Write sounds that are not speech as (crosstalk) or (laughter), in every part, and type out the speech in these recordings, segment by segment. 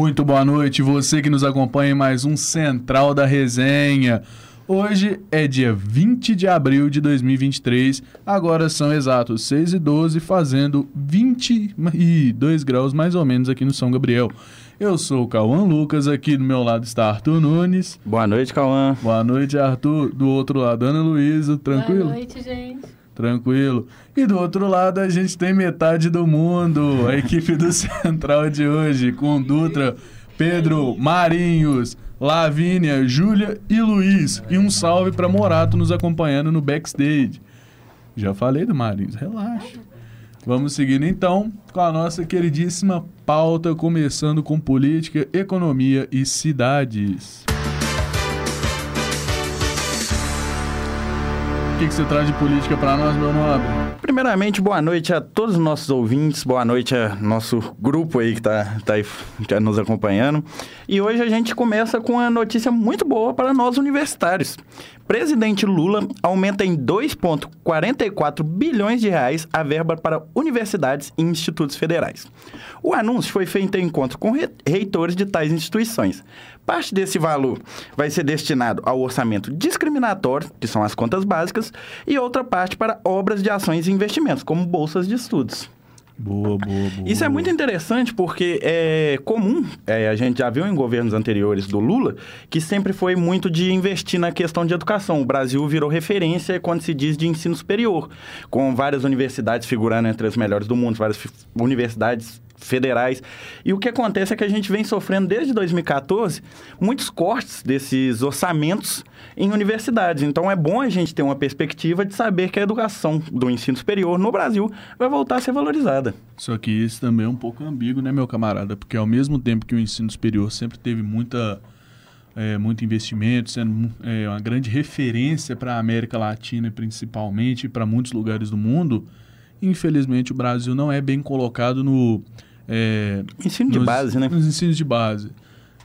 Muito boa noite, você que nos acompanha em mais um Central da Resenha. Hoje é dia 20 de abril de 2023, agora são exatos 6 e 12, fazendo 22 graus mais ou menos aqui no São Gabriel. Eu sou o Cauã Lucas, aqui do meu lado está Arthur Nunes. Boa noite, Cauã. Boa noite, Arthur. Do outro lado, Ana Luísa, tranquilo? Boa noite, gente. Tranquilo. E do outro lado a gente tem metade do mundo, a equipe do (laughs) Central de hoje, com Dutra, Pedro, Marinhos, Lavínia, Júlia e Luiz. E um salve para Morato nos acompanhando no backstage. Já falei do Marinhos, relaxa. Vamos seguindo então com a nossa queridíssima pauta, começando com política, economia e cidades. Que, que você traz de política para nós, meu nobre? Primeiramente, boa noite a todos os nossos ouvintes, boa noite a nosso grupo aí que está tá aí tá nos acompanhando. E hoje a gente começa com uma notícia muito boa para nós universitários. Presidente Lula aumenta em 2,44 bilhões de reais a verba para universidades e institutos federais. O anúncio foi feito em encontro com reitores de tais instituições. Parte desse valor vai ser destinado ao orçamento discriminatório, que são as contas básicas, e outra parte para obras de ações e investimentos, como bolsas de estudos. Boa, boa, boa. Isso é muito interessante porque é comum, é, a gente já viu em governos anteriores do Lula, que sempre foi muito de investir na questão de educação. O Brasil virou referência quando se diz de ensino superior, com várias universidades figurando entre as melhores do mundo, várias universidades federais. E o que acontece é que a gente vem sofrendo desde 2014 muitos cortes desses orçamentos em universidades. Então é bom a gente ter uma perspectiva de saber que a educação do ensino superior no Brasil vai voltar a ser valorizada. Só que isso também é um pouco ambíguo, né, meu camarada? Porque ao mesmo tempo que o ensino superior sempre teve muita é, muito investimento, sendo é, uma grande referência para a América Latina, principalmente, para muitos lugares do mundo, infelizmente o Brasil não é bem colocado no é, ensino de nos, base, né? Nos ensinos de base.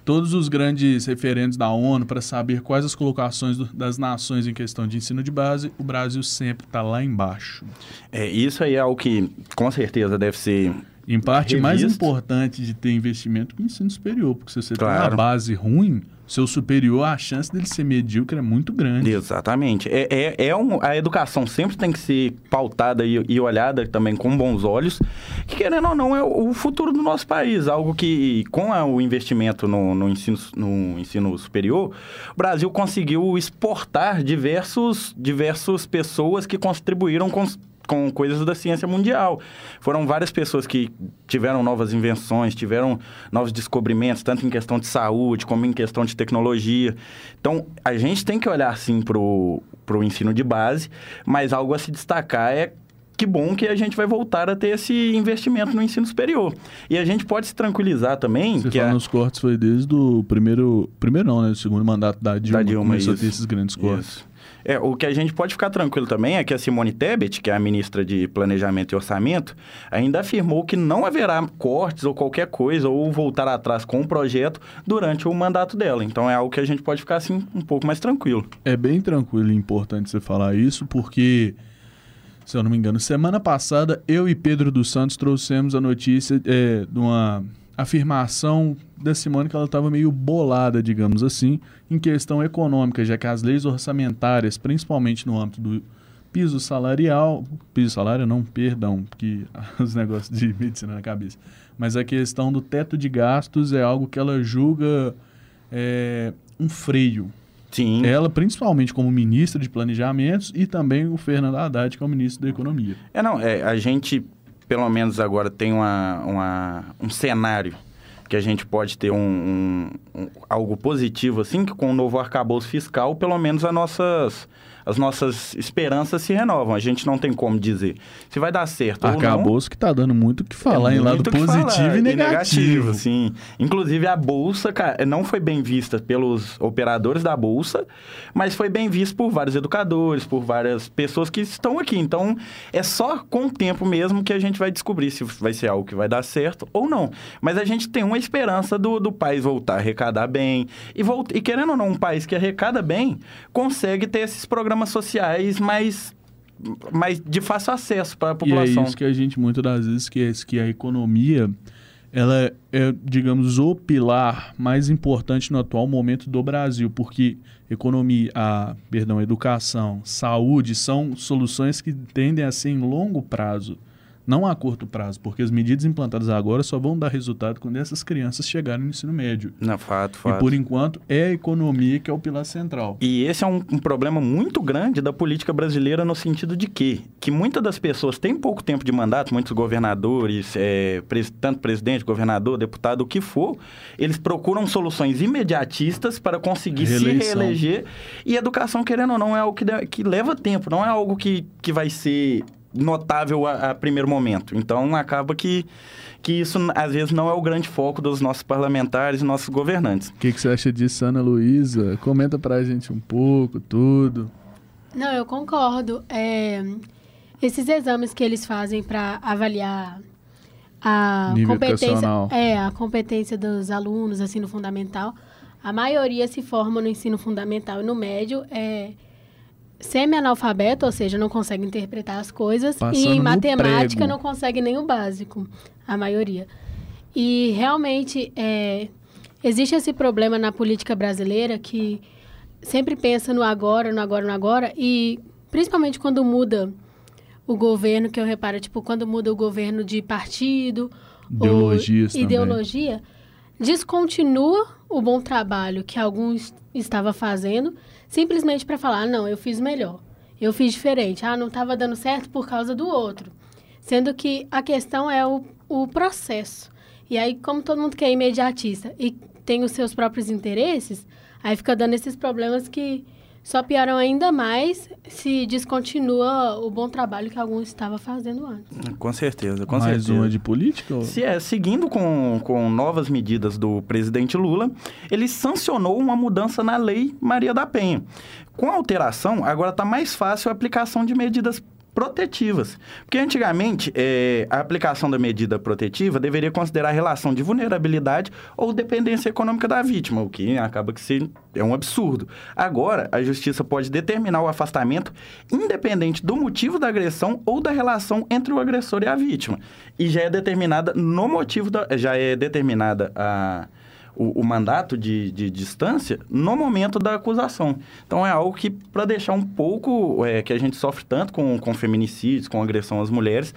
Todos os grandes referentes da ONU para saber quais as colocações do, das nações em questão de ensino de base, o Brasil sempre está lá embaixo. É, isso aí é algo que com certeza deve ser. Em parte, revisto. mais importante de ter investimento que o ensino superior, porque se você claro. tem uma base ruim, seu superior, a chance dele ser medíocre é muito grande. Exatamente. É, é, é um, a educação sempre tem que ser pautada e, e, olhada também com bons olhos, que querendo ou não é o, o futuro do nosso país. Algo que, com a, o investimento no, no, ensino, no ensino superior, o Brasil conseguiu exportar diversos, diversas pessoas que contribuíram com com coisas da ciência mundial. Foram várias pessoas que tiveram novas invenções, tiveram novos descobrimentos, tanto em questão de saúde como em questão de tecnologia. Então, a gente tem que olhar, sim, para o ensino de base, mas algo a se destacar é que bom que a gente vai voltar a ter esse investimento no ensino superior. E a gente pode se tranquilizar também... Você que fala a... nos cortes foi desde o primeiro... Primeiro não, né? O segundo mandato da Dilma, da Dilma começou isso. a ter esses grandes cortes. Isso. É, o que a gente pode ficar tranquilo também é que a Simone Tebet, que é a ministra de Planejamento e Orçamento, ainda afirmou que não haverá cortes ou qualquer coisa ou voltar atrás com o projeto durante o mandato dela. Então é algo que a gente pode ficar assim um pouco mais tranquilo. É bem tranquilo e importante você falar isso, porque se eu não me engano, semana passada eu e Pedro dos Santos trouxemos a notícia é, de uma afirmação da Simone que ela estava meio bolada, digamos assim, em questão econômica, já que as leis orçamentárias, principalmente no âmbito do piso salarial, piso salário não, perdão, que (laughs) os negócios de medicina na cabeça, mas a questão do teto de gastos é algo que ela julga é, um freio. Sim. Ela, principalmente como ministra de planejamentos, e também o Fernando Haddad, que é o ministro da Economia. É, não, é, a gente pelo menos agora tem uma, uma, um cenário que a gente pode ter um, um, um, algo positivo, assim, que com o novo arcabouço fiscal, pelo menos as nossas, as nossas esperanças se renovam. A gente não tem como dizer se vai dar certo Arcabouço que está dando muito o que falar é em lado positivo falar, e negativo. negativo. Sim. Inclusive, a Bolsa cara, não foi bem vista pelos operadores da Bolsa, mas foi bem vista por vários educadores, por várias pessoas que estão aqui. Então, é só com o tempo mesmo que a gente vai descobrir se vai ser algo que vai dar certo ou não. Mas a gente tem uma esperança do, do país voltar a arrecadar bem. E, volta, e querendo ou não, um país que arrecada bem, consegue ter esses programas sociais mais mais de fácil acesso para a população. E é isso que a gente muitas das vezes esquece, que a economia ela é, digamos, o pilar mais importante no atual momento do Brasil, porque economia, a, perdão, educação, saúde são soluções que tendem a ser em longo prazo não a curto prazo, porque as medidas implantadas agora só vão dar resultado quando essas crianças chegarem no ensino médio. Não, fato, fato. E por enquanto é a economia que é o pilar central. E esse é um, um problema muito grande da política brasileira no sentido de que, que muitas das pessoas têm pouco tempo de mandato, muitos governadores, é, pres, tanto presidente, governador, deputado, o que for, eles procuram soluções imediatistas para conseguir Reeleição. se reeleger. E educação, querendo ou não, é algo que, que leva tempo, não é algo que, que vai ser notável a, a, primeiro momento. Então, acaba que, que isso, às vezes, não é o grande foco dos nossos parlamentares e nossos governantes. O que, que você acha disso, Ana Luísa? Comenta para a gente um pouco, tudo. Não, eu concordo. É, esses exames que eles fazem para avaliar a Nível competência, é, a competência dos alunos, assim, no fundamental, a maioria se forma no ensino fundamental e no médio. É, semi-analfabeto, ou seja, não consegue interpretar as coisas, Passando e em matemática prego. não consegue nem o básico, a maioria. E realmente é, existe esse problema na política brasileira que sempre pensa no agora, no agora, no agora, e principalmente quando muda o governo, que eu reparo, tipo, quando muda o governo de partido ideologia, descontinua o bom trabalho que alguns estava fazendo simplesmente para falar, ah, não, eu fiz melhor, eu fiz diferente, ah, não estava dando certo por causa do outro. Sendo que a questão é o, o processo. E aí, como todo mundo quer imediatista e tem os seus próprios interesses, aí fica dando esses problemas que só pioram ainda mais se descontinua o bom trabalho que alguns estavam fazendo antes. Com certeza, com Mais certeza. uma de política? Ou... Se é, seguindo com, com novas medidas do presidente Lula, ele sancionou uma mudança na lei Maria da Penha. Com a alteração, agora está mais fácil a aplicação de medidas protetivas. Porque antigamente, é, a aplicação da medida protetiva deveria considerar a relação de vulnerabilidade ou dependência econômica da vítima, o que acaba que ser, é um absurdo. Agora, a justiça pode determinar o afastamento independente do motivo da agressão ou da relação entre o agressor e a vítima. E já é determinada no motivo da, já é determinada a o, o mandato de, de, distância no momento da acusação. Então é algo que, para deixar um pouco, é, que a gente sofre tanto com, com feminicídios, com agressão às mulheres,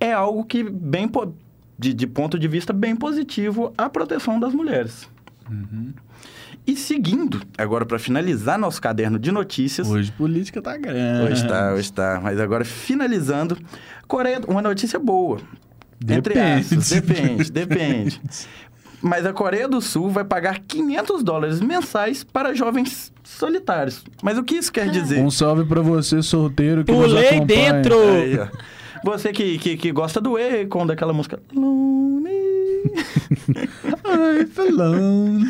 é algo que, bem de, de ponto de vista bem positivo, a proteção das mulheres. Uhum. E seguindo, agora para finalizar nosso caderno de notícias. Hoje política tá grande. Hoje está, hoje está. Mas agora finalizando, Coreia, uma notícia boa. Depende. Entre aspas, depende, depende. (laughs) Mas a Coreia do Sul vai pagar 500 dólares mensais para jovens solitários. Mas o que isso quer dizer? Um salve para você, solteiro, que Pulei nos dentro! Aí, você que, que, que gosta do Akon, daquela música... Lonely (laughs) Ai, felão.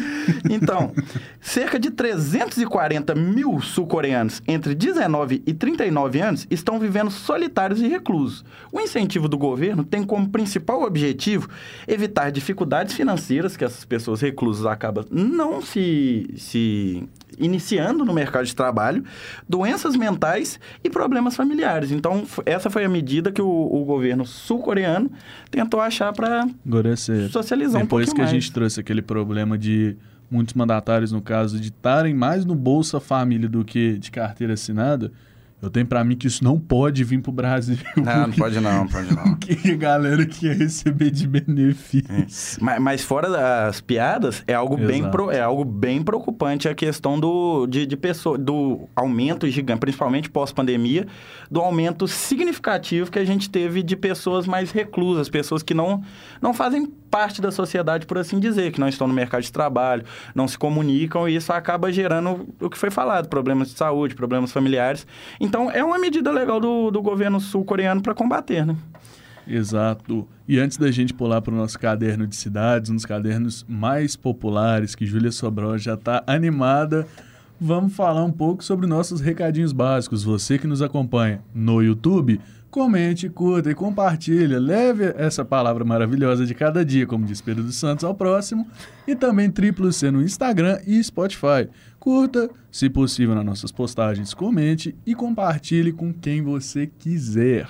Então, cerca de 340 mil sul-coreanos entre 19 e 39 anos estão vivendo solitários e reclusos. O incentivo do governo tem como principal objetivo evitar dificuldades financeiras que essas pessoas reclusas acabam não se, se iniciando no mercado de trabalho, doenças mentais e problemas familiares. Então, essa foi a medida que o, o governo sul-coreano tentou achar para socializar Depois um que mais. a gente trouxe aquele problema de muitos mandatários, no caso, de estarem mais no Bolsa Família do que de carteira assinada, eu tenho para mim que isso não pode vir pro Brasil. (laughs) Não, não pode não, pode não. (laughs) que a galera que ia receber de benefício. É. Mas, mas, fora das piadas, é algo, bem, pro, é algo bem preocupante a questão do, de, de pessoa, do aumento gigante, principalmente pós-pandemia, do aumento significativo que a gente teve de pessoas mais reclusas, pessoas que não, não fazem parte da sociedade, por assim dizer, que não estão no mercado de trabalho, não se comunicam, e isso acaba gerando o que foi falado, problemas de saúde, problemas familiares. Então, é uma medida legal do, do governo sul-coreano para combater, né? Exato. E antes da gente pular para o nosso caderno de cidades, um dos cadernos mais populares, que Júlia Sobral já está animada, vamos falar um pouco sobre nossos recadinhos básicos. Você que nos acompanha no YouTube, comente, curta e compartilha. Leve essa palavra maravilhosa de cada dia, como diz Pedro dos Santos, ao próximo. E também triplo C no Instagram e Spotify. Curta, se possível, nas nossas postagens, comente e compartilhe com quem você quiser.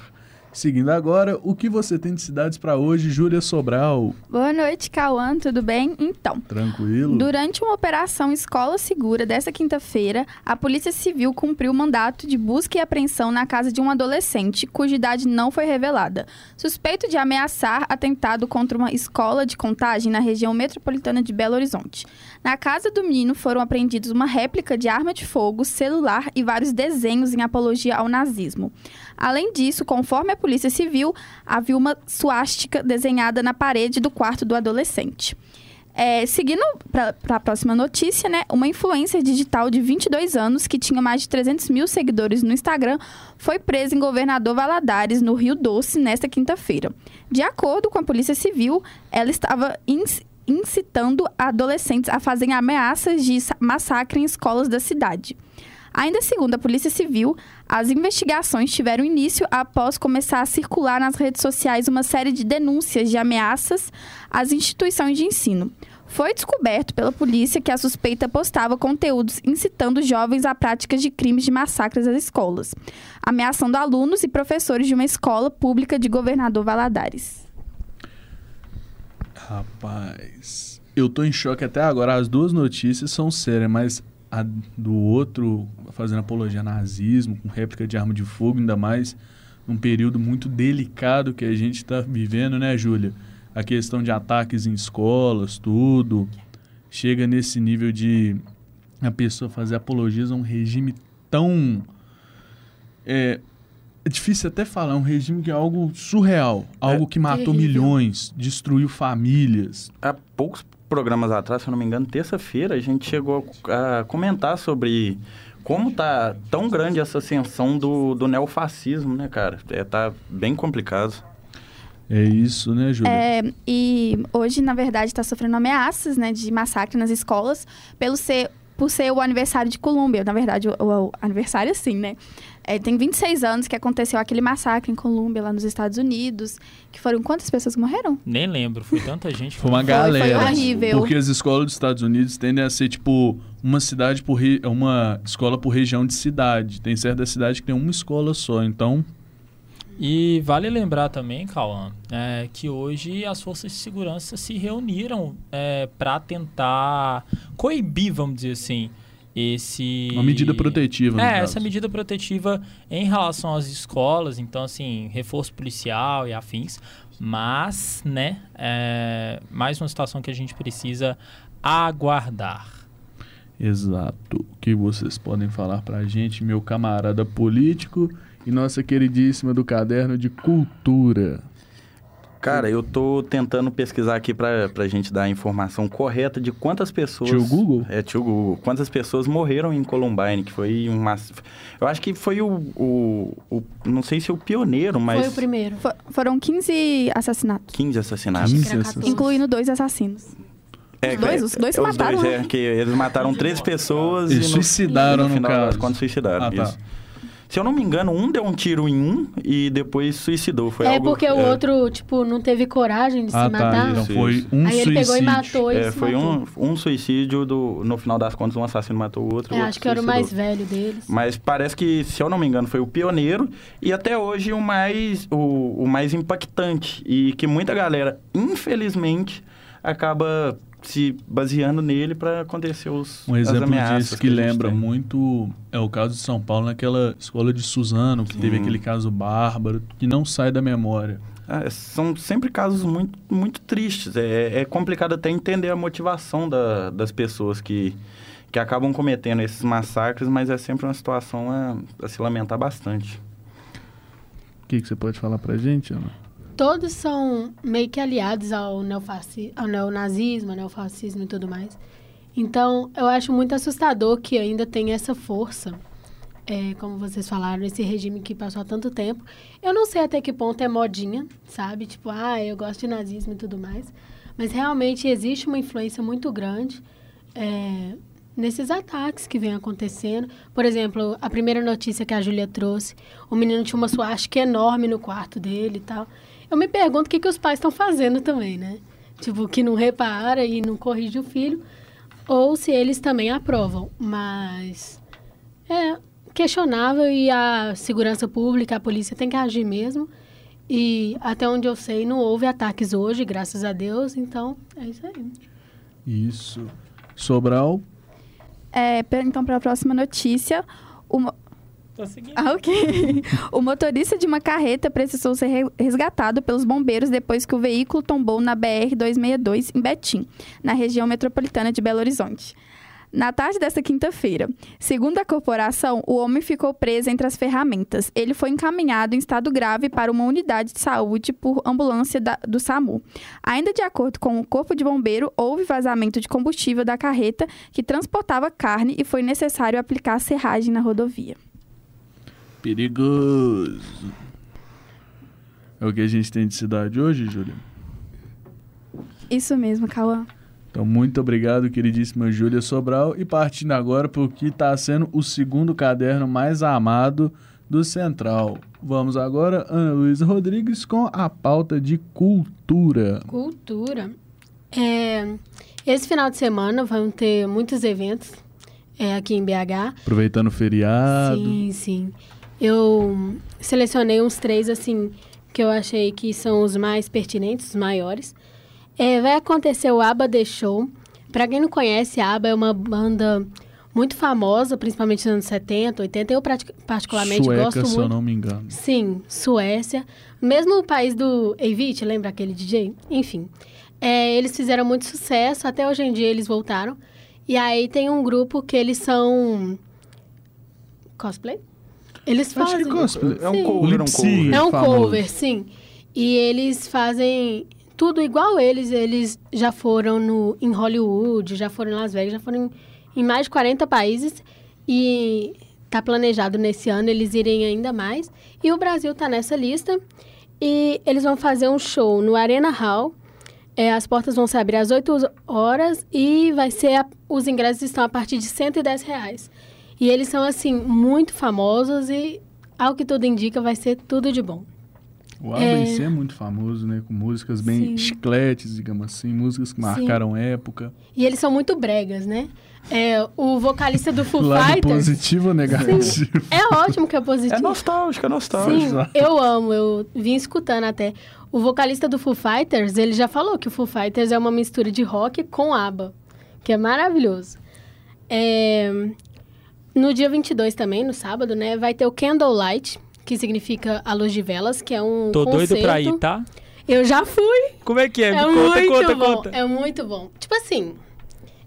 Seguindo agora, o que você tem de cidades para hoje, Júlia Sobral? Boa noite, Cauã, tudo bem? Então, Tranquilo? durante uma operação Escola Segura desta quinta-feira, a Polícia Civil cumpriu o mandato de busca e apreensão na casa de um adolescente, cuja idade não foi revelada, suspeito de ameaçar atentado contra uma escola de contagem na região metropolitana de Belo Horizonte. Na casa do menino foram apreendidos uma réplica de arma de fogo, celular e vários desenhos em apologia ao nazismo. Além disso, conforme a Polícia Civil, havia uma suástica desenhada na parede do quarto do adolescente. É, seguindo para a próxima notícia, né? Uma influencer digital de 22 anos, que tinha mais de 300 mil seguidores no Instagram, foi presa em Governador Valadares, no Rio Doce, nesta quinta-feira. De acordo com a Polícia Civil, ela estava inc- incitando adolescentes a fazerem ameaças de sa- massacre em escolas da cidade. Ainda segundo a Polícia Civil, as investigações tiveram início após começar a circular nas redes sociais uma série de denúncias de ameaças às instituições de ensino. Foi descoberto pela polícia que a suspeita postava conteúdos incitando jovens a práticas de crimes de massacres às escolas, ameaçando alunos e professores de uma escola pública de Governador Valadares. Rapaz, eu tô em choque até agora. As duas notícias são sérias, mas a do outro fazendo apologia a nazismo, com réplica de arma de fogo, ainda mais num período muito delicado que a gente está vivendo, né, Júlia? A questão de ataques em escolas, tudo. Chega nesse nível de a pessoa fazer apologias a um regime tão. É, é difícil até falar, um regime que é algo surreal, algo que matou terrível. milhões, destruiu famílias. Há poucos programas atrás, se eu não me engano, terça-feira, a gente chegou a comentar sobre como tá tão grande essa ascensão do, do neofascismo, né, cara? É, tá bem complicado. É isso, né, Júlia? É, e hoje, na verdade, está sofrendo ameaças né, de massacre nas escolas pelo ser, por ser o aniversário de Colômbia. Na verdade, o, o- o aniversário, sim, né? É, tem 26 anos que aconteceu aquele massacre em Colômbia, lá nos Estados Unidos. Que foram quantas pessoas que morreram? Nem lembro, foi tanta gente. Foi uma foi galera. horrível. Porque as escolas dos Estados Unidos tendem a ser, tipo, uma cidade por re... uma escola por região de cidade. Tem certa cidade que tem uma escola só, então. E vale lembrar também, Cauã, é, que hoje as forças de segurança se reuniram para tentar coibir, vamos dizer assim, esse... Uma medida protetiva. É, essa medida protetiva em relação às escolas, então, assim, reforço policial e afins. Mas, né, é mais uma situação que a gente precisa aguardar. Exato. O que vocês podem falar pra gente, meu camarada político e nossa queridíssima do caderno de cultura? Cara, eu tô tentando pesquisar aqui pra, pra gente dar a informação correta de quantas pessoas... Tio Google? É, tio Google. Quantas pessoas morreram em Columbine, que foi um mass... Eu acho que foi o, o, o- Não sei se o pioneiro, mas... Foi o primeiro. Fo- foram 15 assassinatos, 15 assassinatos. Quinze Era essas- 14. incluindo dois assassinos. É, Os dois? Os dois os mataram, dois, né? é, que eles mataram 13 pessoas Eles e no, suicidaram, no no final caso. contas suicidaram. Ah, tá. isso. Se eu não me engano, um deu um tiro em um e depois suicidou. Foi é algo, porque o é, outro, tipo, não teve coragem de Ah, se tá. matar. Então Isso, foi um Aí ele pegou e suicídio. matou e É, se foi matou. um, um suicídio do. No final das contas, um assassino matou o outro. É, o outro acho que era o suicidou. mais velho deles. Mas parece que, se eu não me engano, foi o pioneiro e até hoje o mais, o, o mais impactante. E que muita galera, infelizmente, acaba se baseando nele para acontecer os Um as exemplo disso que, gente lembra tem. muito é o caso de São Paulo naquela escola de Suzano, que teve Sim. aquele caso bárbaro que não sai da memória. Ah, são sempre casos muito, muito tristes. É, é complicado até entender a motivação da- das pessoas que, que acabam cometendo esses massacres, mas é sempre uma situação a, a se lamentar bastante. O que, que você pode falar pra gente, Ana? Todos são meio que aliados ao, neofaci... ao neonazismo, ao neofascismo e tudo mais. Então, eu acho muito assustador que ainda tem essa força, é, como vocês falaram, esse regime que passou há tanto tempo. Eu não sei até que ponto é modinha, sabe? Tipo, ah, eu gosto de nazismo e tudo mais. Mas realmente existe uma influência muito grande é, nesses ataques que vem acontecendo. Por exemplo, a primeira notícia que a Júlia trouxe, o menino tinha uma suástica enorme no quarto dele e tal. Eu me pergunto o que, que os pais estão fazendo também, né? Tipo, que não repara e não corrige o filho. Ou se eles também aprovam. Mas é questionável e a segurança pública, a polícia tem que agir mesmo. E até onde eu sei, não houve ataques hoje, graças a Deus. Então, é isso aí. Isso. Sobral, É, então, para a próxima notícia, o, mo- Tô seguindo. Ah, ok. (laughs) o motorista de uma carreta precisou ser re- resgatado pelos bombeiros depois que o veículo tombou na BR-262 em Betim, na região metropolitana de Belo Horizonte. Na tarde desta quinta-feira, segundo a corporação, o homem ficou preso entre as ferramentas. Ele foi encaminhado em estado grave para uma unidade de saúde por ambulância da- do SAMU. Ainda de acordo com o Corpo de Bombeiro, houve vazamento de combustível da carreta que transportava carne e foi necessário aplicar serragem na rodovia. Perigoso. É o que a gente tem de cidade hoje, Júlia? Isso mesmo, Cauã. Então, muito obrigado, queridíssima Júlia Sobral. E partindo agora para o que está sendo o segundo caderno mais amado do Central. Vamos agora, Ana Luísa Rodrigues, com a pauta de cultura. Cultura. É, esse final de semana vão ter muitos eventos é, aqui em BH. Aproveitando o feriado. Sim, sim. Eu selecionei uns três, assim, que eu achei que são os mais pertinentes, os maiores. É, vai acontecer o ABBA The Show. Pra quem não conhece, a ABBA é uma banda muito famosa, principalmente nos anos 70, 80. Eu particularmente Sueca, gosto se eu muito. não me engano. Sim, Suécia. Mesmo o país do Evite, lembra aquele DJ? Enfim. É, eles fizeram muito sucesso, até hoje em dia eles voltaram. E aí tem um grupo que eles são. Cosplay? Eles Acho fazem. que cosplay. É um Sim. cover, um Lip sync. cover. É um famoso. cover, sim. E eles fazem tudo igual eles. Eles já foram no, em Hollywood, já foram em Las Vegas, já foram em, em mais de 40 países. E tá planejado nesse ano eles irem ainda mais. E o Brasil tá nessa lista. E eles vão fazer um show no Arena Hall. É, as portas vão se abrir às 8 horas e vai ser a- os ingressos estão a partir de 110 reais. E eles são, assim, muito famosos e, ao que tudo indica, vai ser tudo de bom. O ABBA em si é muito famoso, né? Com músicas bem Sim. chicletes, digamos assim. Músicas que marcaram época. E eles são muito bregas, né? É, o vocalista do Foo (laughs) Lado Fighters... positivo ou negativo? É ótimo que é positivo. É nostálgico, é nostálgico. Sim, eu amo, eu vim escutando até. O vocalista do Foo Fighters, ele já falou que o Foo Fighters é uma mistura de rock com ABBA, que é maravilhoso. É, No dia 22 também, no sábado, né, vai ter o Candlelight, que significa a luz de velas, que é um Tô concerto. doido pra ir, tá? Eu já fui. Como é que é? É Me conta, muito conta, bom. conta. É muito bom. Tipo assim,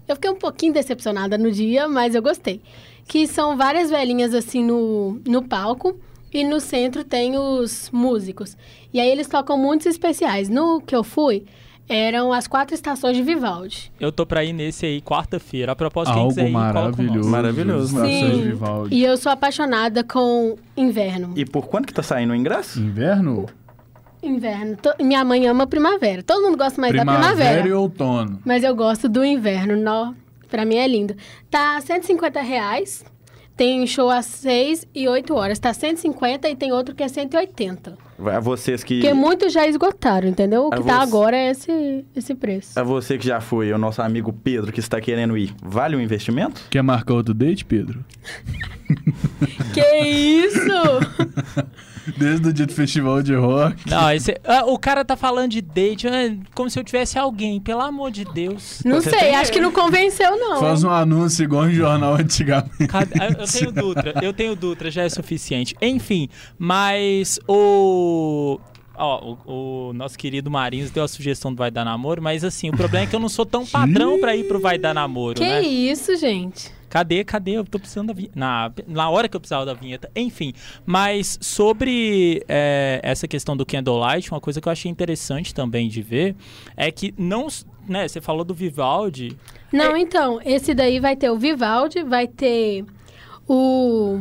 eu fiquei um pouquinho decepcionada no dia, mas eu gostei. Que são várias velhinhas assim no, no palco e no centro tem os músicos. E aí eles tocam muitos especiais. No que eu fui, eram as quatro estações de Vivaldi. Eu tô pra ir nesse aí quarta-feira. A propósito, quem Algo quiser ir, coloca o nome. maravilhoso. Maravilhoso, Estações Sim. Vivaldi. E eu sou apaixonada com inverno. E por quanto que tá saindo o ingresso? Inverno? Inverno. To- Minha mãe ama primavera. Todo mundo gosta mais da Primavera primavera. e outono. Mas eu gosto do inverno, nó. Pra mim é lindo. Tá 150 reais. Tem show às 6 e 8 horas. Tá 150 e tem outro que é 180. A vocês que. Porque muitos já esgotaram, entendeu? O que tá você- agora é esse, esse preço. A você que já foi, o nosso amigo Pedro que está querendo ir, vale o investimento? Quer marcar outro date, Pedro? (laughs) Que isso? (laughs) Desde o dia do festival de rock. Não, esse, ah, o cara tá falando de date ah, como se eu tivesse alguém, pelo amor de Deus. Não Você sei, tem- acho que não convenceu, não. Faz um anúncio igual em jornal (laughs) antigamente. Cadê- ah, Eu tenho Dutra, eu tenho Dutra, já é suficiente. Enfim, mas o. Ó, o, o nosso querido Marinhos deu a sugestão do Vai Dar Namoro, mas assim, o problema é que eu não sou tão padrão pra ir pro Vai Dar Namoro, Que né? isso, gente? Cadê, cadê? Eu tô precisando da vinheta. Na, na hora que eu precisava da vinheta. Enfim, mas sobre é, essa questão do Candlelight, uma coisa que eu achei interessante também de ver é que não. Né, você falou do Vivaldi. Não, então, esse daí vai ter o Vivaldi, vai ter o.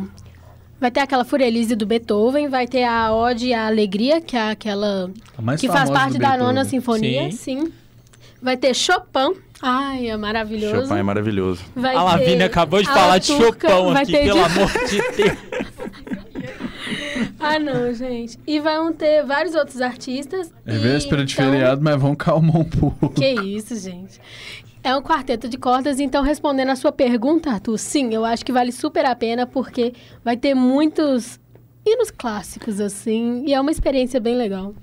Vai ter aquela Furelise do Beethoven, vai ter a Ode à Alegria, que é aquela A mais que faz parte da Beethoven. nona sinfonia, Sim. sim. Vai ter Chopin. Ai, é maravilhoso. Chopin é maravilhoso. Vai a ter Lavínia acabou de a falar de Chopin aqui, ter pelo de- amor de Deus. (laughs) Ah, não, gente. E vão ter vários outros artistas. É e véspera de então- feriado, mas vamos calmar um pouco. Que isso, gente. É um quarteto de cordas, então respondendo a sua pergunta, Arthur, sim, eu acho que vale super a pena porque vai ter muitos ir nos clássicos, assim. E é uma experiência bem legal.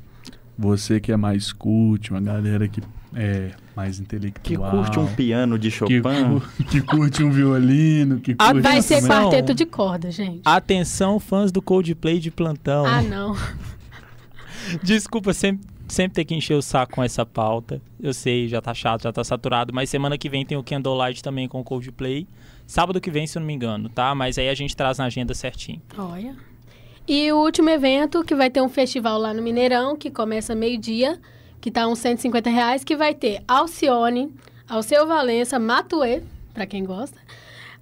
Você que é mais cult, uma galera que é mais Que intelectual. curte um piano de que, Chopin. cu- (laughs) que curte um violino, que Ah, curte... Vai ser Atenção. quarteto de corda, gente. Atenção, fãs do Coldplay de plantão. Ah, não. (laughs) Desculpa sempre, sempre ter que encher o saco com essa pauta. Eu sei, já tá chato, já tá saturado. Mas semana que vem tem o Candlelight também com o Coldplay. Sábado que vem, se eu não me engano, tá? Mas aí a gente traz na agenda certinho. Olha. E o último evento, que vai ter um festival lá no Mineirão, que começa meio-dia, que tá uns 150 reais, que vai ter Alcione, Alceu Valença, Matuê, pra quem gosta,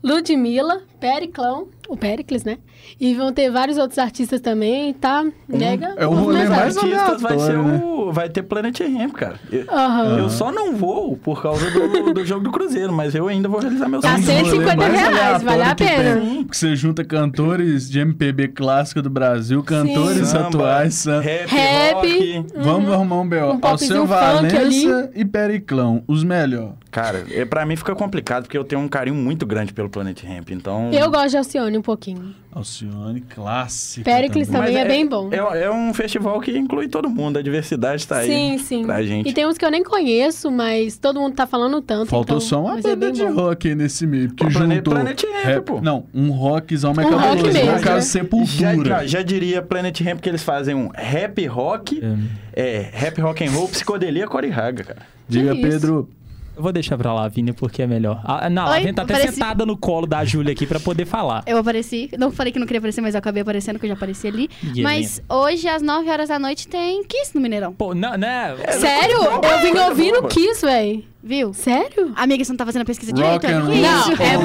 Ludmilla, Periclão, o Pericles, né? E vão ter vários outros artistas também, tá? Mega. é o rolê mais artistas vai ser aleatório, o. Vai ter Planet Ramp, cara. Eu, Aham. eu só não vou por causa do, do jogo do Cruzeiro, mas eu ainda vou realizar meu Tá um sonho. dos rolês 150 mais reais, vale a que pena. tem, Porque você junta cantores de MPB clássica do Brasil, cantores Samba, atuais, sam- Rap, Rap. rock. Vamos arrumar um B.O. Um Ao popzinho seu funk Valença e Periclão, os melhores. Cara, é, pra mim fica complicado porque eu tenho um carinho muito grande pelo Planet Ramp, então... Eu gosto de Alcione um pouquinho. Alcione, clássico. Pericles também é bem bom. É, é um festival que inclui todo mundo, a diversidade tá aí Sim, sim. pra gente. E tem uns que eu nem conheço, mas todo mundo tá falando tanto. Faltou então só uma ser banda bem de bom. rock aí nesse meio, porque Pô, Planet- juntou... Planet Ramp, rap- pô. Não, um rockzão mais Um rock mesmo, No caso, né? Já, Sepultura. já diria Planet Ramp que eles fazem um rap rock, é, rap rock and roll, psicodelia, core raga, cara. Diga. Pedro... Eu vou deixar pra Lavínia porque é melhor. Ah, não, a Oi, Lavínia tá até parece- sentada no colo da Júlia aqui pra poder falar. Eu apareci. Não falei que não queria aparecer, mas eu acabei aparecendo, que eu já apareci ali. Ninguém Mas hoje, às 9 horas da noite, tem Kiss no Mineirão. Pô, não, né? Sério? Eu vim ouvindo Kiss, véi. Viu? Sério? Amiga, você não tá fazendo a pesquisa Rock direito? and Que roll. isso? Não, é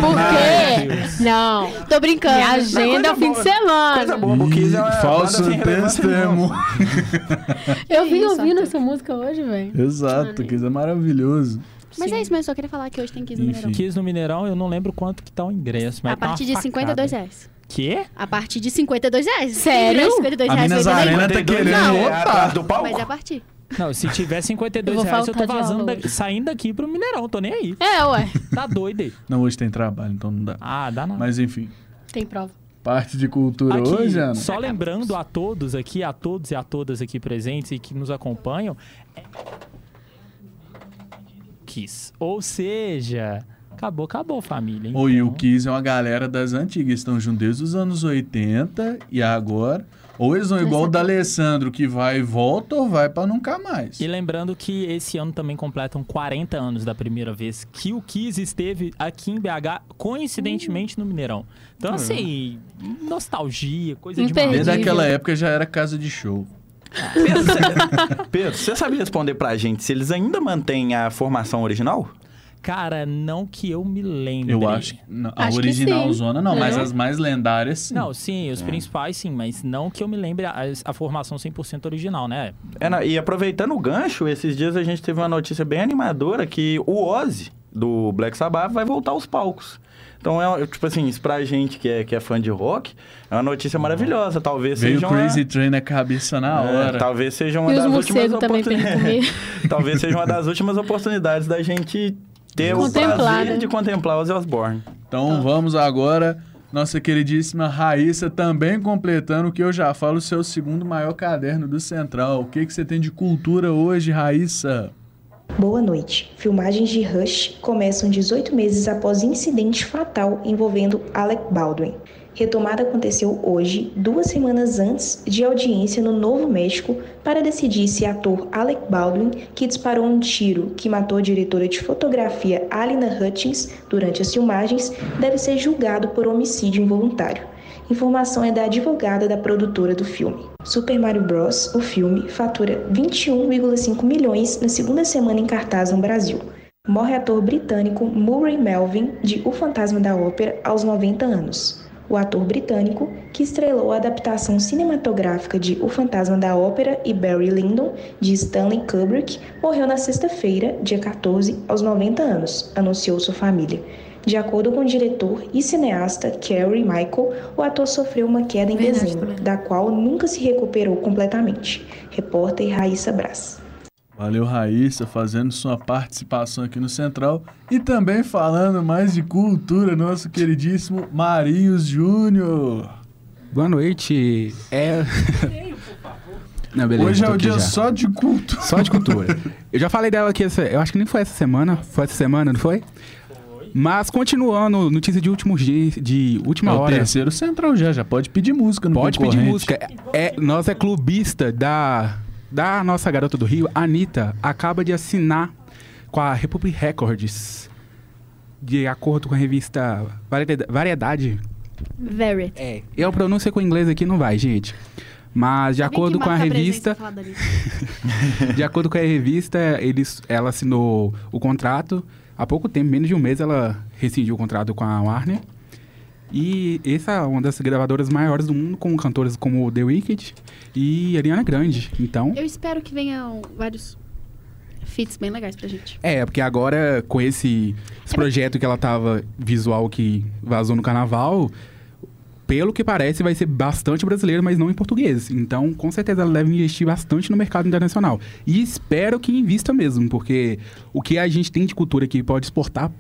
porque... Não. Tô brincando. Minha agenda é o fim de Coisa semana. boa, o Kiss é falso testemunho. (laughs) Eu vim ouvindo Arthur? essa música hoje, velho. Exato, que isso é maravilhoso. Mas é isso mesmo, só queria falar que hoje tem Kiss no. Mineirão. Quis no Mineirão, eu não lembro quanto que tá o ingresso, mas A tá partir de facada. 52 reais. Quê? A partir de 52 reais. Sério? Quem tiver 52 A reais Minas vai Arena tá 52 querendo é lotar. atrás do palco? Mas é a partir. Não, se tiver 52 Eu reais, eu tô vazando hoje. saindo daqui pro Mineirão, tô nem aí. É, ué. Tá doido aí. Não, hoje tem trabalho, então não dá. Ah, dá não. Mas enfim, Tem prova. parte de cultura Aqui, hoje, Ana? só lembrando a todos aqui, a todos e a todas aqui presentes e que nos acompanham, é... Kiss. Ou seja, acabou, acabou família. Ou e o Então, Kiss é uma galera das antigas, estão juntos desde os anos 80 e agora. Ou eles vão igual o da Alessandro, que vai e volta, ou vai pra nunca mais. E lembrando que esse ano também completam 40 anos da primeira vez que o Kiss esteve aqui em BH, coincidentemente no Mineirão. Então, Uhum. assim, nostalgia, coisa Imperdível. demais. Desde aquela época já era casa de show. (laughs) Pedro, você- Pedro, você sabia responder pra gente se eles ainda mantêm a formação original? Cara, não que eu me lembre. Eu acho não, a Acho que original sim. zona não, mas Não? as mais lendárias sim. Não, sim, É. os principais sim, mas não que eu me lembre a, a formação 100% original, né? É, e aproveitando o gancho, esses dias a gente teve uma notícia bem animadora que o Ozzy, do Black Sabbath, vai voltar aos palcos. Então, é, tipo assim, isso pra gente que é, que é fã de rock, é uma notícia maravilhosa. Talvez Veio o seja uma... Crazy Train na cabeça na É, hora. talvez seja uma E os das últimas oportunidades. (laughs) talvez seja uma das últimas oportunidades da gente ter o prazer né? de contemplar Ozzy Osbourne. Então vamos agora, nossa queridíssima Raíssa também completando o que eu já falo, o seu segundo maior caderno do Central. O que, que você tem de cultura hoje, Raíssa? Boa noite. Filmagens de Rush começam 18 meses após incidente fatal envolvendo Alec Baldwin. Retomada aconteceu hoje, duas semanas antes de audiência no Novo México, para decidir se ator Alec Baldwin, que disparou um tiro que matou a diretora de fotografia Alina Hutchins durante as filmagens, deve ser julgado por homicídio involuntário. Informação é da advogada da produtora do filme. Super Mario Bros., o filme, fatura 21,5 milhões na segunda semana em cartaz no Brasil. Morre ator britânico Murray Melvin, de O Fantasma da Ópera, aos 90 anos. O ator britânico, que estrelou a adaptação cinematográfica de O Fantasma da Ópera e Barry Lyndon, de Stanley Kubrick, morreu na sexta-feira, dia 14, aos 90 anos, anunciou sua família. De acordo com o diretor e cineasta Kerry Michael, o ator sofreu uma queda em Verdade dezembro, também. da qual nunca se recuperou completamente. Repórter Raíssa Braz. Valeu, Raíssa, fazendo sua participação aqui no Central. E também falando mais de cultura, nosso queridíssimo Marinhos Júnior. Boa noite. É. Não, beleza, Hoje é o dia já. só de culto. Só de cultura. eu já falei dela aqui, essa- eu acho que nem foi essa semana. Foi essa semana, não foi? Mas continuando, notícia de último dia, de É última o hora. terceiro central já, já pode pedir música no Pode pedir música. É, nós é clubista da, da nossa garota do Rio, Anitta, acaba de assinar com a Republic Records. De acordo com a revista Variedade. Variedade é. Eu pronúncia com inglês aqui não vai, gente. Mas de acordo com a revista, (laughs) de acordo com a revista, eles, ela assinou o contrato há pouco tempo, menos de um mês ela rescindiu o contrato com a Warner. E essa é uma das gravadoras maiores do mundo, com cantores como The Wicked e Ariana Grande. Então, Eu espero que venham vários feats bem legais pra gente. é, porque agora com esse, esse projeto que ela tava visual que vazou no carnaval, pelo que parece vai ser bastante brasileiro, mas não em português. Então, com certeza ela deve investir bastante no mercado internacional. E espero que invista mesmo, porque o que a gente tem de cultura aqui pode exportar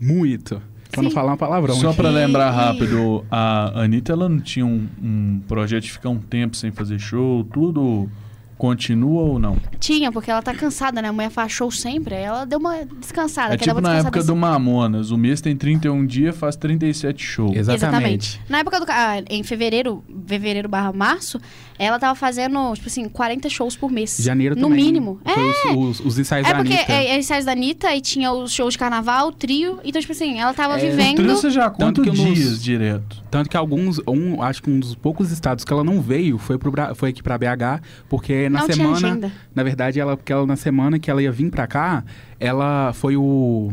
muito. Pra não Sim. falar uma palavrão. Só E- lembrar rápido, a Anitta ela não tinha um, um projeto de ficar um tempo sem fazer show, tudo continua ou não? Tinha, porque ela tá cansada, né? A mulher faz show sempre. aí Ela deu uma descansada. É tipo na época do Mamonas, o mês tem 31 dias, faz 37 shows. Exatamente. Na época do. ah, em fevereiro, fevereiro barra março, ela tava fazendo, tipo assim, 40 shows por mês. Janeiro No também. mínimo. É. Os, os, os ensaios É da porque Anitta. é, é ensaios da Anitta e tinha os shows de carnaval, o trio. Então, tipo assim, ela tava É, O vivendo. trio você já conta que nos- dias direto. Tanto que alguns, um, acho que um dos poucos estados que ela não veio foi, pro, Bra- foi aqui pra BH, porque na Não tinha semana. agenda. Na verdade, ela, porque ela, na semana que ela ia vir pra cá, ela foi o.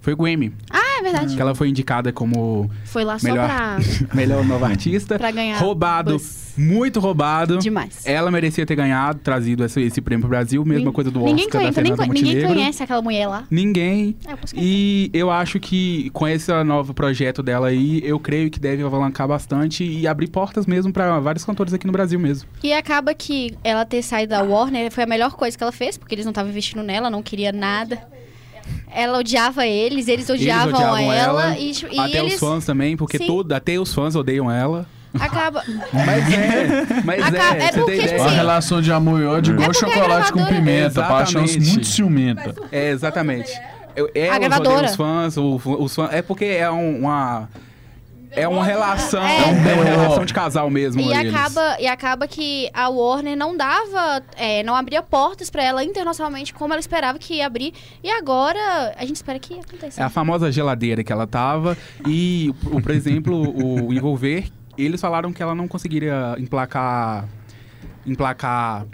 Foi o Grammy. Ah, é verdade. Que ela foi indicada como Foi lá só melhor, pra, (laughs) melhor nova (laughs) artista. pra ganhar. roubado. buzz. Muito roubado. Demais. Ela merecia ter ganhado, trazido esse, esse prêmio pro Brasil. Mesma Nin- coisa do ninguém Oscar da conhece, nem Fernanda Ninguém Montenegro. conhece aquela mulher lá. Ninguém. É, eu E eu acho que com esse novo projeto dela aí, eu creio que deve alavancar bastante e abrir portas mesmo pra vários cantores aqui no Brasil mesmo. E acaba que ela ter saído da Warner foi a melhor coisa que ela fez, porque eles não estavam investindo nela, não queria nada. Ela odiava eles, eles odiavam, odiavam ela, ela, e, e até eles os fãs também, porque Sim. todo, até os fãs odeiam ela. acaba (laughs) Mas é, mas Acaba- é, é você porque, tem tipo ideia. Uma Sim. relação de amor e ódio igual É porque a chocolate com pimenta, paixão Exatamente. muito ciumenta. É, exatamente. É, A os gravadora. odeiam os fãs, os fãs, é porque é um- uma é uma relação, É. é, uma É. relação de casal mesmo e eles. acaba e acaba que a Warner não dava, é, não abria portas pra ela internacionalmente como ela esperava que ia abrir. E agora a gente espera que aconteça. É a famosa geladeira que ela tava. E, por exemplo, o Envolver, eles falaram que ela não conseguiria emplacar. emplacar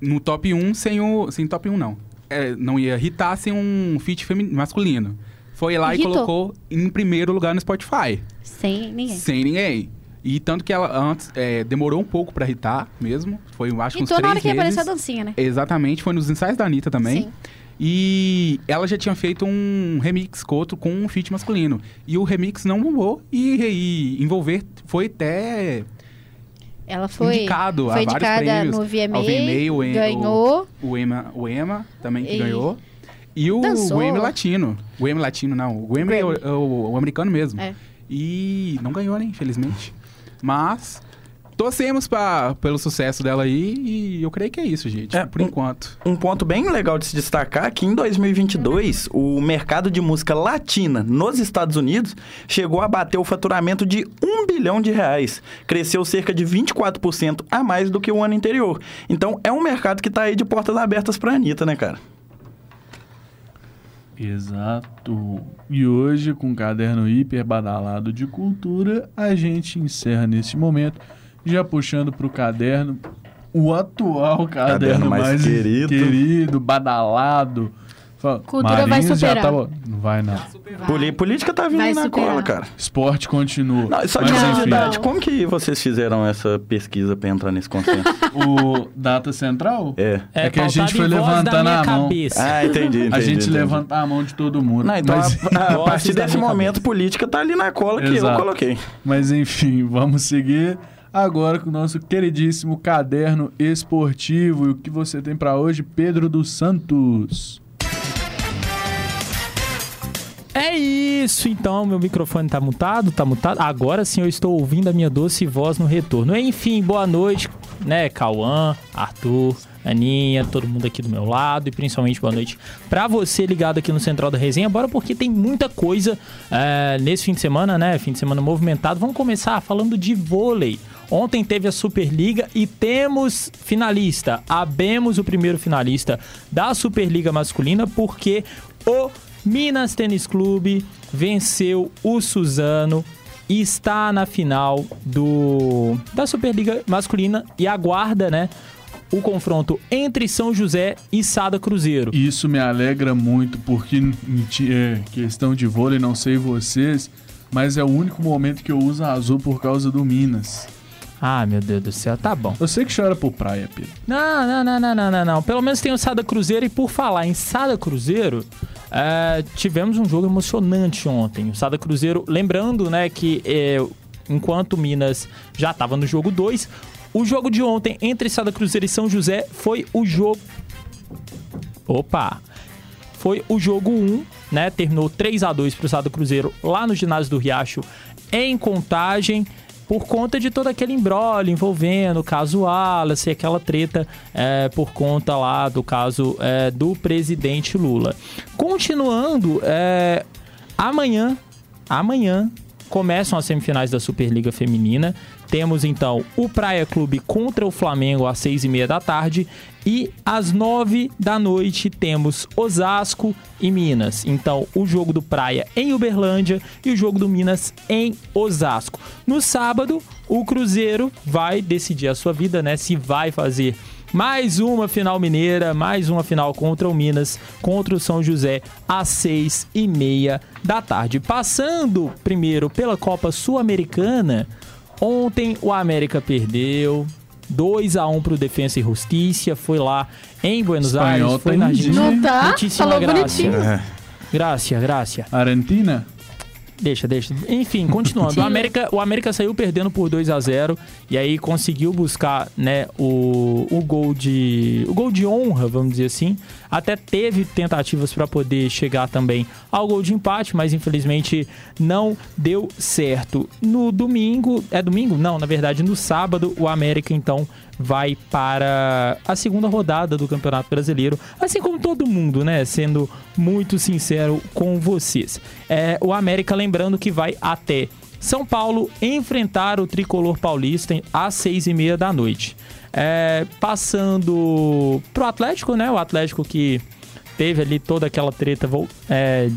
no top 1 sem o. Sem top 1, não. É, não ia hitar sem um feat masculino. Foi lá e Hitou. colocou em primeiro lugar no Spotify. Sem ninguém. Sem ninguém. E tanto que ela antes é, demorou um pouco pra hitar mesmo. Foi, acho que uns Então na hora três que meses. apareceu a dancinha, né? Exatamente, foi nos ensaios da Anitta também. Sim. E ela já tinha feito um remix com outro com um feat masculino. E o remix não bombou. E, e envolver foi até Ela foi indicado foi a vários indicada prêmios. no VMA, ao VMA, o, ganhou. O, o, Ema, o Ema também que E ganhou. E o dançou. Grammy Latino. O Grammy Latino, não. O Grammy é o, é o- o americano mesmo. É. E não ganhou, né? Infelizmente. Mas torcemos pra, pelo sucesso dela aí. E eu creio que é isso, gente. É, por um- enquanto. Um ponto bem legal de se destacar é que em 2022, o mercado de música latina nos Estados Unidos chegou a bater o faturamento de 1 bilhão de reais. Cresceu cerca de 24% a mais do que o ano anterior. Então, é um mercado que tá aí de portas abertas pra Anitta, né, cara? Exato. E hoje, com o caderno hiper badalado de cultura, a gente encerra nesse momento, já puxando pro caderno, o atual caderno, Caderno mais mais, querido. querido. badalado. Fala, Cultura vai Marinhos já superar. tava- Não vai, não. Poli- política tá vindo Vai aí na superar. cola, cara. Esporte continua. Não, só Mas, de curiosidade, como que vocês fizeram essa pesquisa pra entrar nesse consenso? (laughs) O Data Central? é. É que a gente foi levantando a mão. cabeça. Ah, entendi, entendi. a gente entendi. levanta a mão de todo mundo. Não, então mas, (laughs) a, (laughs) a partir desse momento, cabeça. política tá ali na cola que eu Exato. coloquei. mas enfim, vamos seguir agora com o nosso queridíssimo caderno esportivo. E o que você tem pra hoje, Pedro dos Santos? É Isso, então, meu microfone tá mutado, tá mutado. Agora sim eu estou ouvindo a minha doce voz no retorno. Enfim, boa noite, né, Cauã, Arthur, Aninha, todo mundo aqui do meu lado e principalmente boa noite para você ligado aqui no Central da Resenha. Bora porque tem muita coisa é, nesse fim de semana, né? Fim de semana movimentado. Vamos começar falando de vôlei. Ontem teve a Superliga e temos finalista. Abemos o primeiro finalista da Superliga masculina porque o Minas Tênis Clube venceu o Suzano e está na final do da Superliga masculina e aguarda, né, o confronto entre São José e Sada Cruzeiro. Isso me alegra muito porque é, questão de vôlei, não sei vocês, mas é o único momento que eu uso azul por causa do Minas. Ah, meu Deus do céu, tá bom. Eu sei que chora por praia, Pedro. Não, não, não, não, não, não, não. Pelo menos tem o Sada Cruzeiro e por falar em Sada Cruzeiro, é, tivemos um jogo emocionante ontem. O Sada Cruzeiro, lembrando, né, que é, enquanto Minas já estava no jogo 2, o jogo de ontem entre Sada Cruzeiro e São José foi o jogo. Opa! Foi o jogo 1, né? Terminou 3 a 2 pro Sada Cruzeiro lá no ginásio do Riacho em contagem por conta de todo aquele embrólio envolvendo o caso Wallace, aquela treta é, por conta lá do caso é, do presidente Lula. Continuando, é, amanhã, amanhã começam as semifinais da Superliga Feminina. Temos então o Praia Clube contra o Flamengo às seis e meia da tarde e às nove da noite temos Osasco e Minas. Então o jogo do Praia em Uberlândia e o jogo do Minas em Osasco. No sábado o Cruzeiro vai decidir a sua vida, né? Se vai fazer mais uma final mineira, mais uma final contra o Minas, contra o São José, às seis e meia da tarde. Passando primeiro pela Copa Sul-Americana, ontem o América perdeu. 2 a 1 pro Defensa e Justiça, foi lá em Buenos Espanhol Aires, foi tá na Argentina. Não tá? Muitíssima Falou graça. bonitinho. É. Graça, graça. Argentina? Deixa, deixa. Enfim, continuando. o América, o América saiu perdendo por 2 a 0 e aí conseguiu buscar, né, o, o gol de o gol de honra, vamos dizer assim. Até teve tentativas para poder chegar também ao gol de empate, mas infelizmente não deu certo. No domingo, é domingo? Não, na verdade, no sábado, o América então vai para a segunda rodada do Campeonato Brasileiro, assim como todo mundo, né? Sendo muito sincero com vocês. É, o América, lembrando que vai até São Paulo enfrentar o tricolor paulista às seis e meia da noite. É, passando pro Atlético, né? O Atlético que teve ali toda aquela treta é,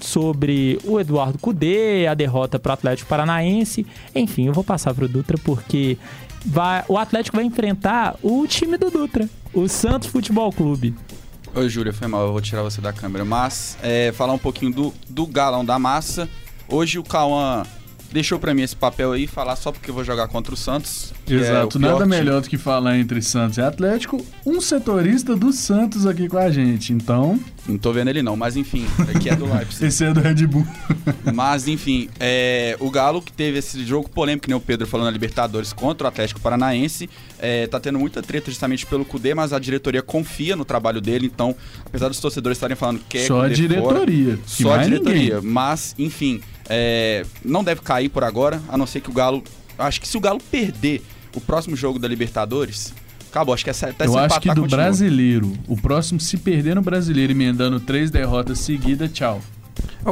sobre o Eduardo Cudê, a derrota para o Atlético Paranaense. Enfim, eu vou passar pro Dutra porque vai, o Atlético vai enfrentar o time do Dutra, o Santos Futebol Clube. Oi, Júlia, foi mal, eu vou tirar você da câmera. Mas, é, falar um pouquinho do, do galão da massa. Hoje o Cauã deixou pra mim esse papel aí, falar só porque eu vou jogar contra o Santos. é o Exato, pior nada time. melhor do que falar entre Santos e Atlético. Um setorista do Santos aqui com a gente, então Não tô vendo ele não, mas enfim, aqui é do Leipzig. (laughs) esse é do Red Bull. (laughs) Mas, enfim, é, o Galo que teve esse jogo polêmico, que nem o Pedro falou na Libertadores contra o Atlético Paranaense, é, tá tendo muita treta justamente pelo Cudê, mas a diretoria confia no trabalho dele, então, apesar dos torcedores estarem falando que quer Só a fora, diretoria. que só a diretoria. ninguém. Mas, enfim, é, não deve cair por agora, a não ser que o Galo. Acho que se o Galo perder o próximo jogo da Libertadores, acabou. Acho que essa, até Eu acho empatar, que do continua. brasileiro, o próximo, se perder no brasileiro emendando três derrotas seguidas, tchau.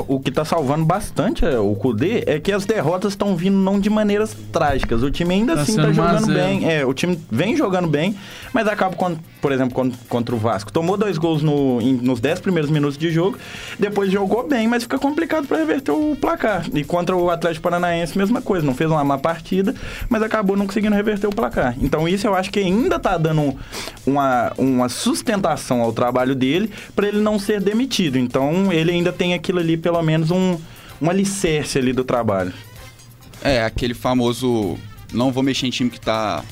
O que tá salvando bastante é, o Kudê é que as derrotas estão vindo não de maneiras trágicas. O time ainda Tá assim tá jogando bem. É, o time vem jogando bem, mas acaba, com, por exemplo, con- contra o Vasco. Tomou dois gols no, em- nos 10 primeiros minutos de jogo, depois jogou bem, mas fica complicado para reverter o placar. E contra o Atlético Paranaense, mesma coisa. Não fez uma má partida, mas acabou não conseguindo reverter o placar. Então isso eu acho que ainda tá dando uma, uma sustentação ao trabalho dele para ele não ser demitido. Então ele ainda tem aquilo ali, pelo menos, um, um alicerce ali do trabalho. É, aquele famoso. Não vou mexer em time que tá.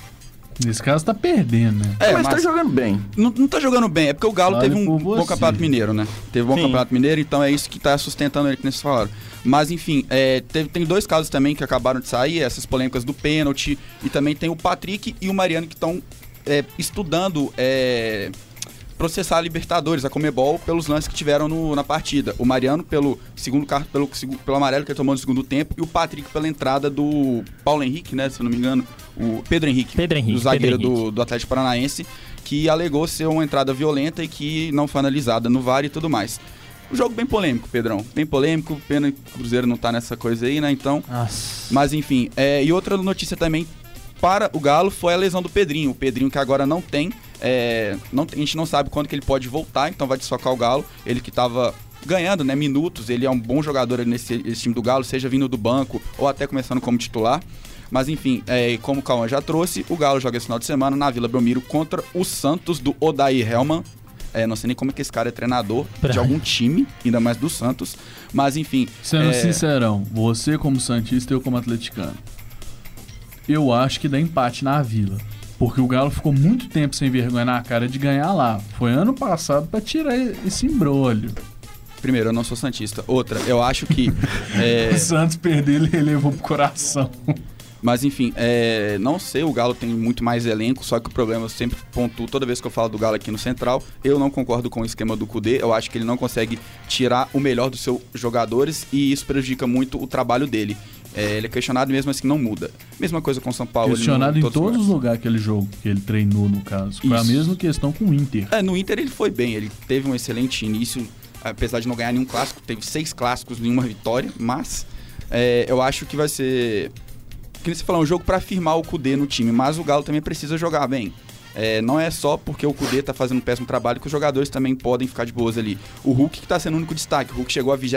Nesse caso tá perdendo, né? É, mas, tá jogando bem. Não, não tá jogando bem, é porque o Galo Vale teve um bom você. campeonato mineiro, né? Teve um bom Sim. campeonato mineiro, então é isso que tá sustentando ele, que nem vocês falaram. Mas enfim, é, teve- tem dois casos também que acabaram de sair, essas polêmicas do pênalti, e também tem o Patrick e o Mariano que estão é, estudando é, processar a Libertadores, a Comebol, pelos lances que tiveram no, na partida. O Mariano pelo segundo carro, pelo, pelo amarelo que ele tomou no segundo tempo, e o Patrick pela entrada do Paulo Henrique, né? Se eu não me engano, o Pedro Henrique, Pedro Henrique do zagueiro Pedro do, do Atlético Paranaense, que alegou ser uma entrada violenta e que não foi analisada no VAR e tudo mais. Um jogo bem polêmico, Pedrão. Bem polêmico, pena que o Cruzeiro não tá nessa coisa aí, né? Então. Nossa. Mas enfim, é, e outra notícia também para o Galo foi a lesão do Pedrinho. O Pedrinho que agora não tem, é, não, a gente não sabe quando que ele pode voltar, então vai desfocar o Galo. Ele que estava ganhando né, minutos, ele é um bom jogador nesse, nesse time do Galo, seja vindo do banco ou até começando como titular. Mas enfim, é, como o Cauã já trouxe, o Galo joga esse final de semana na Vila Belmiro contra o Santos do Odair Helman. É, não sei nem como é que esse cara é treinador de algum time, ainda mais do Santos. Mas enfim. Sendo é, sincerão, você como Santista e eu como atleticano. Eu acho que dá empate na Vila. Porque o Galo ficou muito tempo sem vergonha na cara de ganhar lá. Foi ano passado pra tirar esse embrolho. Primeiro, eu não sou Santista. Outra, eu acho que. (laughs) é, O Santos perder, ele levou pro coração. Mas enfim, é, não sei, o Galo tem muito mais elenco, só que o problema eu sempre pontuo toda vez que eu falo do Galo aqui no Central, eu não concordo com o esquema do Cudê, eu acho que ele não consegue tirar o melhor dos seus jogadores e isso prejudica muito o trabalho dele. É, ele é questionado mesmo assim não muda. Mesma coisa com o São Paulo. ele Questionado não- em todos os lugares que ele jogou, que ele treinou, no caso. Foi a Isso. mesma questão com o Inter. É, no Inter ele foi bem, ele teve um excelente início, apesar de não ganhar nenhum clássico, teve seis clássicos, nenhuma vitória, mas é, eu acho que vai ser. Que nem você falou, um jogo pra firmar o Kudê no time, mas o Galo também precisa jogar bem. É, não é só porque o Kudê tá fazendo um péssimo trabalho que os jogadores também podem ficar de boas ali. O Hulk que tá sendo o único destaque. O Hulk chegou à 20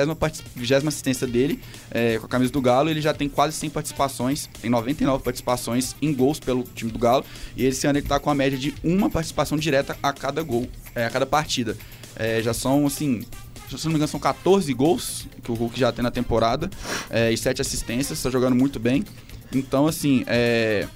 vigésima assistência dele é, com a camisa do Galo. Ele já tem quase 100 participações, tem 99 participações em gols pelo time do Galo. E esse ano ele tá com a média de uma participação direta a cada gol, é, a cada partida. É, já são, assim, se não me engano, são 14 gols que o Hulk já tem na temporada é, e 7 assistências, tá jogando muito bem. Então, assim, é.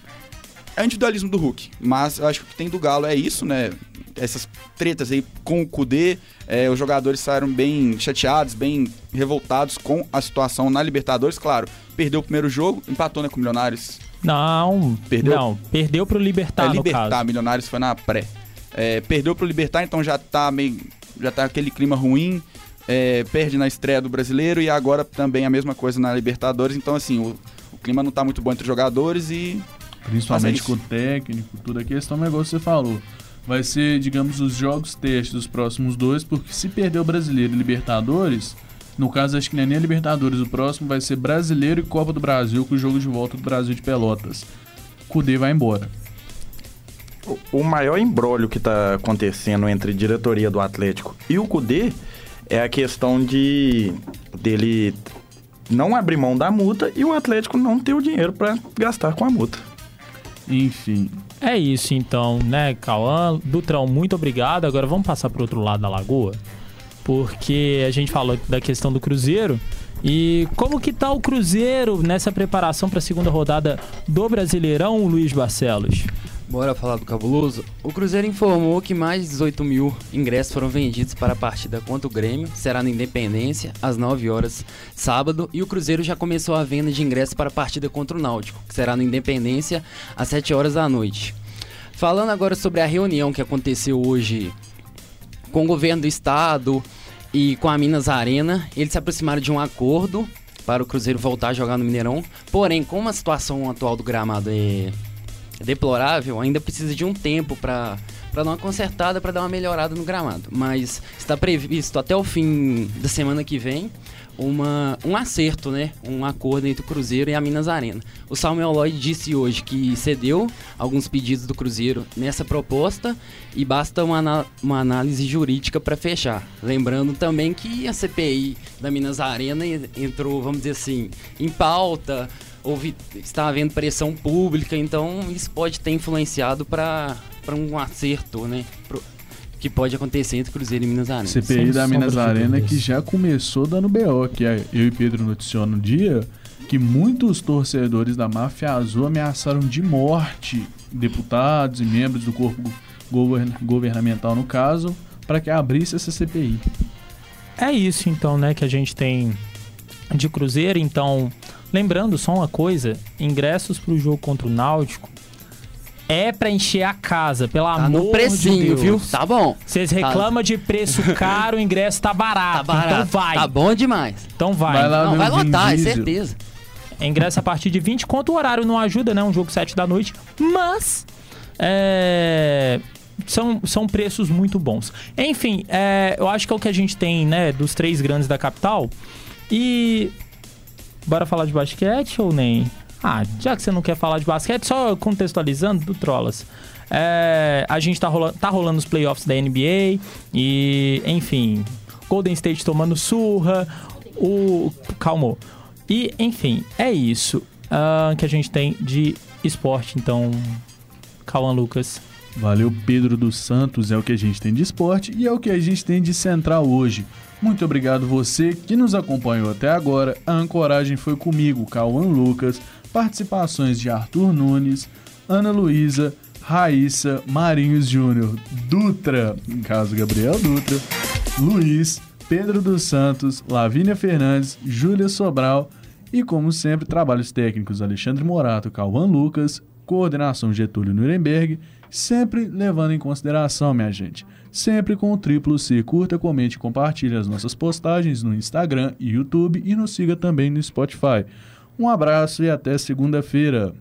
É o individualismo do Hulk, mas eu acho que o que tem do Galo é isso, né? Essas tretas aí com o Kudê, é, os jogadores saíram bem chateados, bem revoltados com a situação na Libertadores. Claro, perdeu o primeiro jogo, empatou né, com o Milionários. Não, Perdeu? Não, perdeu pro Libertar, é, Libertar. Milionários foi na pré. É, perdeu pro Libertar, então já tá meio. Já tá aquele clima ruim. é, perde na estreia do brasileiro e agora também a mesma coisa na Libertadores. Então, assim, o, o clima não tá muito bom entre os jogadores e. Principalmente é com o técnico, tudo a questão é igual você falou. Vai ser, digamos, os jogos testes dos próximos dois, porque se perder o Brasileiro e Libertadores, no caso acho que não é nem a Libertadores, o próximo vai ser Brasileiro e Copa do Brasil, com o jogo de volta do Brasil de Pelotas. Cudê vai embora. O- maior embrólio que tá acontecendo entre diretoria do Atlético e o Cudê é a questão de dele não abrir mão da multa e o Atlético não ter o dinheiro pra gastar com a multa. Enfim, É isso então, né, Cauã? Dutrão, muito obrigado. Agora vamos passar pro outro lado da lagoa, porque a gente falou da questão do Cruzeiro. E como que tá o Cruzeiro nessa preparação para a segunda rodada do Brasileirão, Luiz Barcelos? Bora falar do cabuloso? O Cruzeiro informou que mais de 18 mil ingressos foram vendidos para a partida contra o Grêmio. Será na Independência, às 9 horas, sábado. E o Cruzeiro já começou a venda de ingressos para a partida contra o Náutico, que será na Independência, às 7 horas da noite. Falando agora sobre a reunião que aconteceu hoje com o governo do estado e com a Minas Arena, eles se aproximaram de um acordo para o Cruzeiro voltar a jogar no Mineirão. Porém, como a situação atual do gramado é deplorável, ainda precisa de um tempo para para dar uma consertada, para dar uma melhorada no gramado. Mas está previsto até o fim da semana que vem uma, um acerto, né? Um acordo entre o Cruzeiro e a Minas Arena. O Samuel Lloyd disse hoje que cedeu alguns pedidos do Cruzeiro nessa proposta e basta uma, uma análise jurídica para fechar. Lembrando também que a CPI da Minas Arena en- entrou, vamos dizer assim, em pauta, houve, está havendo pressão pública, então isso pode ter influenciado para um acerto, né? pro- que pode acontecer entre Cruzeiro e Minas Arena. CPI Sem da Minas Arena que já começou dando BO, que é- eu e Pedro noticiou no dia que muitos torcedores da máfia azul ameaçaram de morte deputados e membros do corpo govern- governamental no caso para que abrisse essa CPI. É isso então, né, que a gente tem de Cruzeiro. Então, lembrando só uma coisa: ingressos para o jogo contra o Náutico é pra encher a casa, pelo Tá amor no precinho, de Deus. viu? Tá bom. Vocês reclamam de preço (laughs) caro, o ingresso tá barato. Tá barato. Então vai. Tá bom demais. Então vai. Vai lá Não, vai lotar, é certeza. Ingresso a partir de 20, quanto o horário não ajuda, né? Um jogo 7 da noite. Mas. é, São, são preços muito bons. Enfim, é, eu acho que é o que a gente tem, né? Dos três grandes da capital. E. Bora falar de basquete ou nem? Ah, já que você não quer falar de basquete, só contextualizando do Trolas. É, a gente tá rolando, tá rolando os playoffs da NBA e, enfim, Golden State tomando surra, o. Calmou. E, enfim, é isso ah, que a gente tem de esporte. Então, Cauã Lucas. Valeu, Pedro dos Santos. É o que a gente tem de esporte e é o que a gente tem de central hoje. Muito obrigado você que nos acompanhou até agora. A ancoragem foi comigo, Cauã Lucas. Participações de Arthur Nunes, Ana Luísa, Raíssa, Marinhos Júnior, Dutra, em caso Gabriel Dutra, Luiz, Pedro dos Santos, Lavínia Fernandes, Júlia Sobral e, como sempre, trabalhos técnicos Alexandre Morato, Cauã Lucas, coordenação Getúlio Nuremberg, sempre levando em consideração, minha gente, sempre com o triplo C. Curta, comente e compartilhe as nossas postagens no Instagram e YouTube e nos siga também no Spotify. Um abraço e até segunda-feira.